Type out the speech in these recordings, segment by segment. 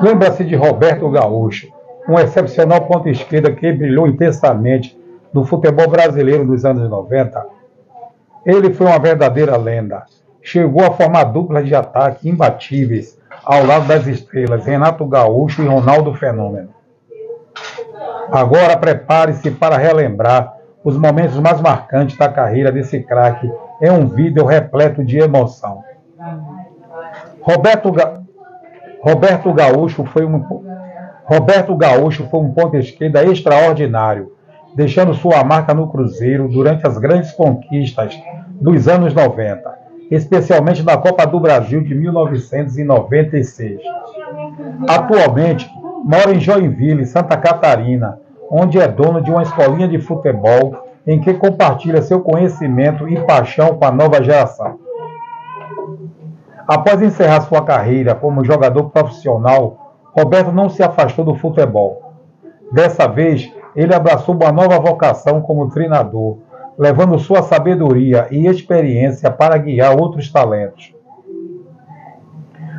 Lembra-se de Roberto Gaúcho, um excepcional ponta esquerda que brilhou intensamente no futebol brasileiro dos anos 90? Ele foi uma verdadeira lenda. Chegou a formar duplas de ataque imbatíveis ao lado das estrelas Renato Gaúcho e Ronaldo Fenômeno. Agora prepare-se para relembrar os momentos mais marcantes da carreira desse craque em um vídeo repleto de emoção. Roberto, Ga... Roberto Gaúcho foi um Roberto Gaúcho foi um ponta esquerda extraordinário, deixando sua marca no Cruzeiro durante as grandes conquistas dos anos 90, especialmente na Copa do Brasil de 1996. Atualmente mora em Joinville, Santa Catarina, onde é dono de uma escolinha de futebol em que compartilha seu conhecimento e paixão com a nova geração. Após encerrar sua carreira como jogador profissional, Roberto não se afastou do futebol. Dessa vez, ele abraçou uma nova vocação como treinador, levando sua sabedoria e experiência para guiar outros talentos.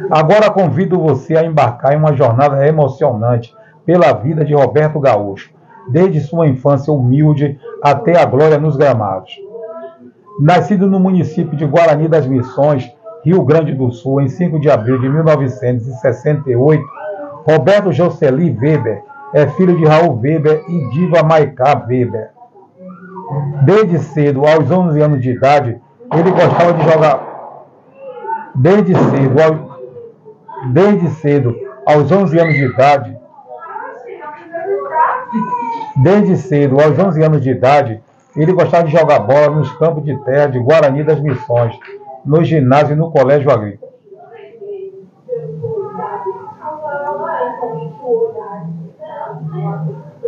Agora convido você a embarcar em uma jornada emocionante pela vida de Roberto Gaúcho, desde sua infância humilde até a glória nos gramados. Nascido no município de Guarani das Missões, Rio Grande do Sul, em 5 de abril de 1968, Roberto Jocely Weber é filho de Raul Weber e Diva Maiká Weber. Desde cedo, aos 11 anos de idade, ele gostava de jogar. Desde cedo, ao... desde cedo, aos 11 anos de idade, Desde cedo, aos 11 anos de idade, ele gostava de jogar bola nos campos de terra de Guarani das Missões, no ginásio e no colégio agrícola.